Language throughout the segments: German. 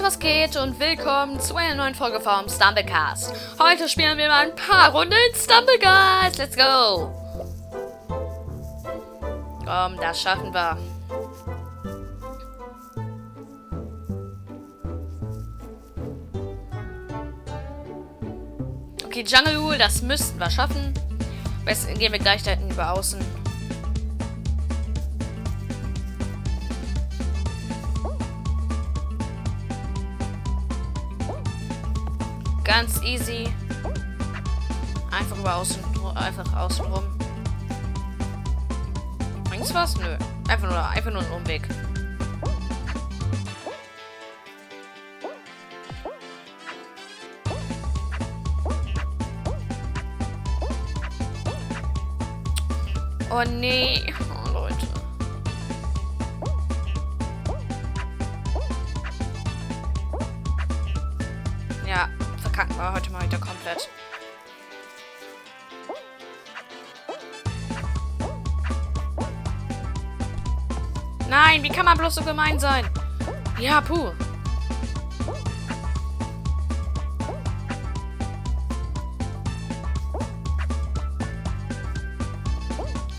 Leute, was geht und willkommen zu einer neuen Folge vom Stumblecast. Heute spielen wir mal ein paar Runden Stumblecast. Let's go. Komm, das schaffen wir. Okay, Jungle Rule, das müssten wir schaffen. Jetzt gehen wir gleich da hinten über außen. Ganz easy. Einfach über außen, einfach außen rum. Bringt's was? Nö. Einfach nur, einfach nur ein Umweg. Oh nee. Verkacken wir heute mal wieder komplett. Nein, wie kann man bloß so gemein sein? Ja, puh.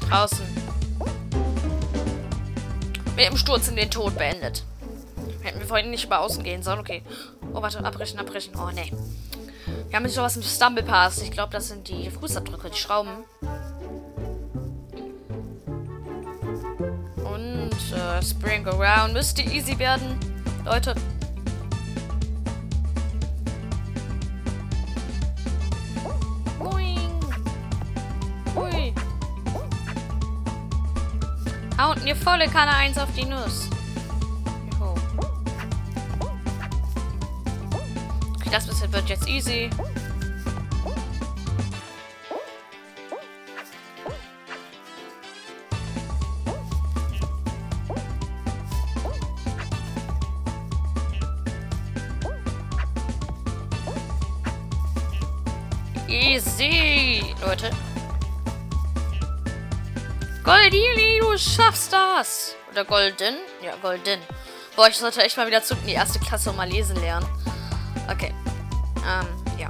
Draußen. Mit dem Sturz in den Tod beendet. Hätten wir vorhin nicht über außen gehen sollen. Okay. Oh, warte. Abbrechen, abbrechen. Oh, nee. Wir haben jetzt noch was im Stumble Pass. Ich glaube, das sind die Fußabdrücke, die Schrauben. Und äh, Spring Around müsste easy werden. Leute. Boing. Hui. Haut mir volle Kanne 1 auf die Nuss. Das wird jetzt easy. Easy, Leute. Goldili, du schaffst das! Oder Golden? Ja, Golden. Boah, ich sollte echt mal wieder zurück in die erste Klasse und mal lesen lernen. Okay. Ähm, ja.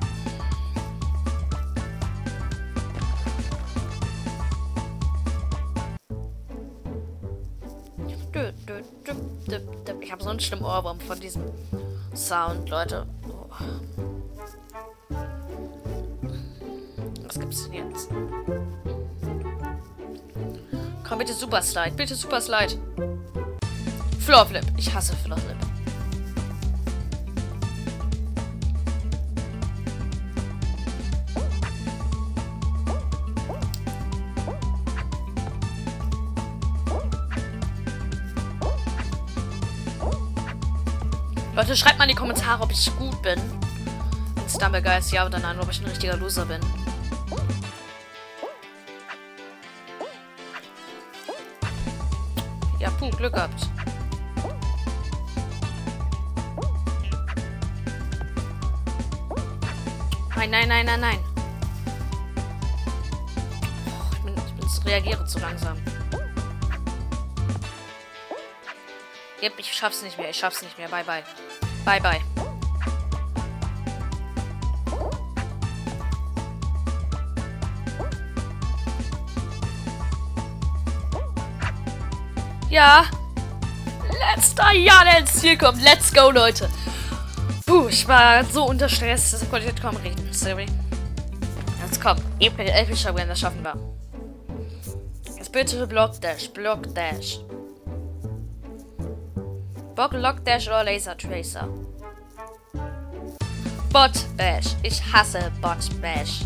Ich habe so einen schlimmen Ohrwurm von diesem Sound, Leute. Oh. Was gibt's denn jetzt? Komm, bitte Super Slide. Bitte Super Slide. Floor Flip. Ich hasse Floor Leute, schreibt mal in die Kommentare, ob ich gut bin. In Stumblegeist, ja oder nein, ob ich ein richtiger Loser bin. Ja, puh, Glück gehabt. Nein, nein, nein, nein, nein. Oh, ich, bin, ich bin, reagiere zu langsam. Yep, ich schaff's nicht mehr. Ich schaff's nicht mehr. Bye, bye. Bye, bye. Ja. Letzter Jahr, ins Ziel kommt. Let's go, Leute. Puh, ich war so unter Stress, das konnte ich nicht kaum reden. Sorry. Jetzt komm. Epischer Win, das schaffen wir. Jetzt bitte Block Dash, Block Dash. Bock Lock Dash oder Laser Tracer. Bot Bash. Ich hasse Bot Bash.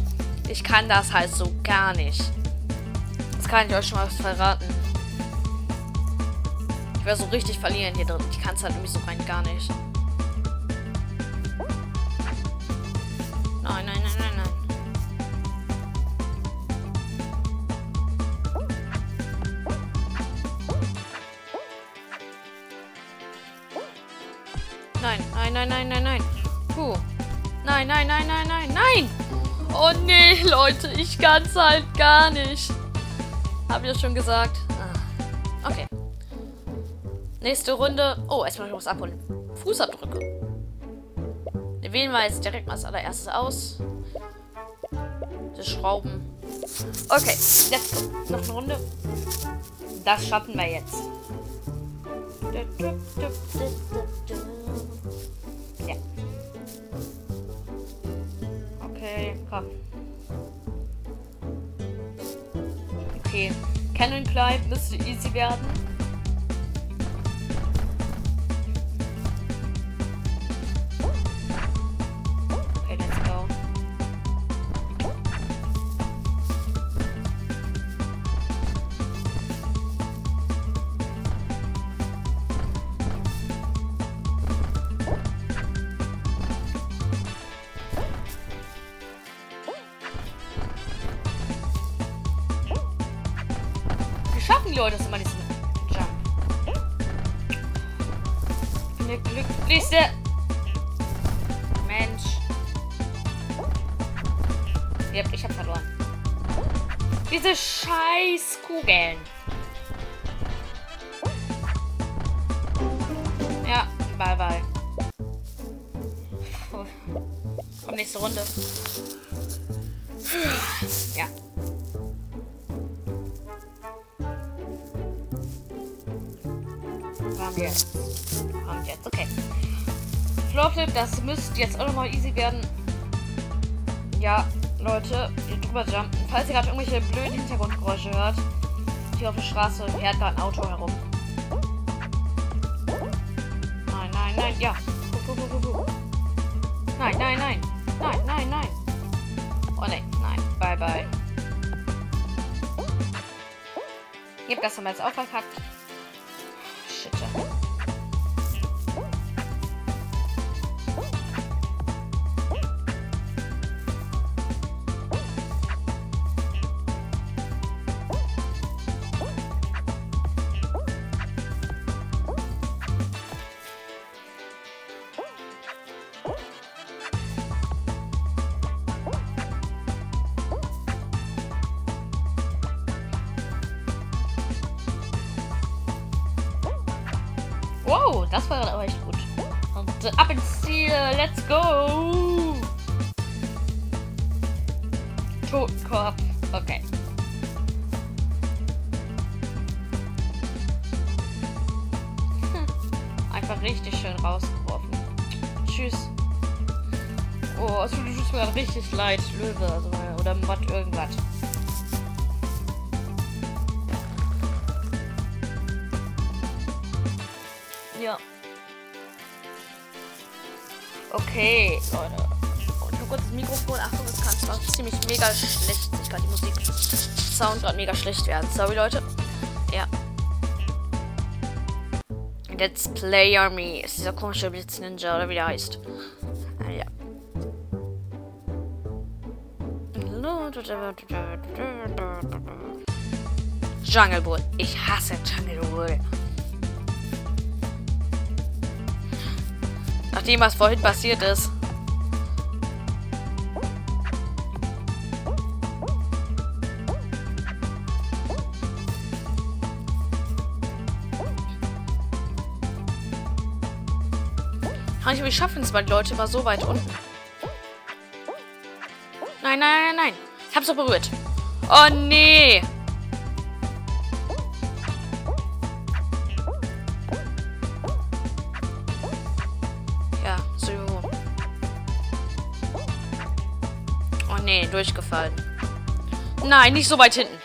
Ich kann das halt so gar nicht. Das kann ich euch schon mal verraten. Ich werde so richtig verlieren hier drin. Ich kann es halt irgendwie so rein gar nicht. Nein, nein, nein, nein, nein, nein. Puh. Nein, nein, nein, nein, nein, nein! Oh nee, Leute, ich kann's halt gar nicht. Hab ich ja schon gesagt. Ah. Okay. Nächste Runde. Oh, erstmal was abholen. Fußabdrücke. wählen wir jetzt direkt mal als allererstes aus. Die Schrauben. Okay, let's go. Noch eine Runde. Das schaffen wir jetzt. Ja. Okay, komm. Okay. Cannon Climb müsste easy werden. Schaffen die Leute das immer diesen Jump? Bin der glücklichste Mensch. Yep, ich hab verloren. Diese scheiß Kugeln. Ja, bye bye. Komm, nächste Runde. Wir jetzt. Okay. Flopflip, das müsste jetzt auch nochmal easy werden. Ja, Leute, drüber jumpen. Falls ihr gerade irgendwelche blöden Hintergrundgeräusche hört, hier auf der Straße fährt gerade ein Auto herum. Nein, nein, nein, ja. Guck, guck, guck, guck. Nein, nein, nein. Nein, nein, nein. Oh nein, nein. Bye, bye. Ihr habt das haben wir jetzt auch verkackt. Wow, das war aber echt gut. Und äh, ab ins Ziel, let's go! Totenkopf, okay. Hm. Einfach richtig schön rausgeworfen. Tschüss. Oh, es tut es tut mir richtig leid, Löwe, also, oder was irgendwas. Ja. Okay, Leute. Und nur kurz das Mikrofon. Achtung, das kann zwar ziemlich mega schlecht. Ich kann die Musik Sound gerade mega schlecht werden. Sorry, Leute. Ja. Let's Play Army ist dieser komische Blitz Ninja oder wie der heißt. Ah, ja. Jungle Bull. Ich hasse Jungle Bull. Nachdem was vorhin passiert ist. Kann ich nicht schaffen, weil die Leute war so weit unten. Nein, nein, nein, nein. Ich hab's doch berührt. Oh nee. Durchgefallen. Nein, nicht so weit hinten.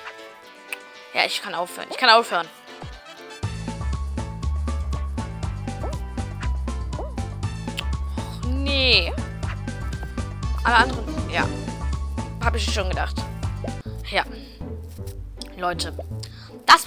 Ja, ich kann aufhören. Ich kann aufhören. Och, nee. Alle anderen, ja. Habe ich schon gedacht. Ja. Leute. Das war's